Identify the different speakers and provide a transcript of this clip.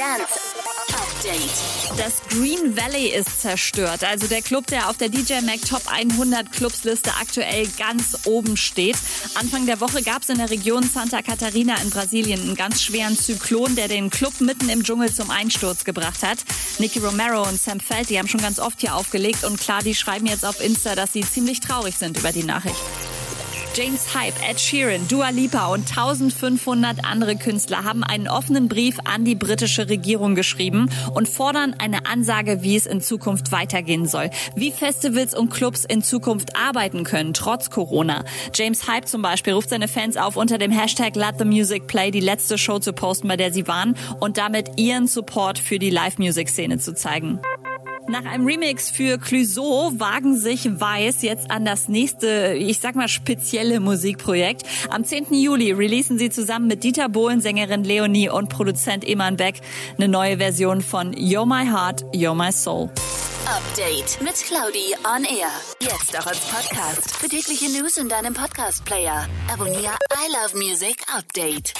Speaker 1: Dance Update.
Speaker 2: Das Green Valley ist zerstört. Also der Club, der auf der DJ Mag Top 100 Clubsliste aktuell ganz oben steht. Anfang der Woche gab es in der Region Santa Catarina in Brasilien einen ganz schweren Zyklon, der den Club mitten im Dschungel zum Einsturz gebracht hat. Nicky Romero und Sam Feld, die haben schon ganz oft hier aufgelegt und klar, die schreiben jetzt auf Insta, dass sie ziemlich traurig sind über die Nachricht. James Hype, Ed Sheeran, Dua Lipa und 1500 andere Künstler haben einen offenen Brief an die britische Regierung geschrieben und fordern eine Ansage, wie es in Zukunft weitergehen soll. Wie Festivals und Clubs in Zukunft arbeiten können, trotz Corona. James Hype zum Beispiel ruft seine Fans auf, unter dem Hashtag Let the Music Play die letzte Show zu posten, bei der sie waren und damit ihren Support für die Live-Music-Szene zu zeigen. Nach einem Remix für Clouseau wagen sich Weiß jetzt an das nächste, ich sag mal, spezielle Musikprojekt. Am 10. Juli releasen sie zusammen mit Dieter Bohlen, Sängerin Leonie und Produzent Eman Beck eine neue Version von You're My Heart, You're My Soul.
Speaker 1: Update mit Claudi on Air. Jetzt auch als Podcast. Für tägliche News in deinem Podcast-Player. Abonniere I Love Music Update.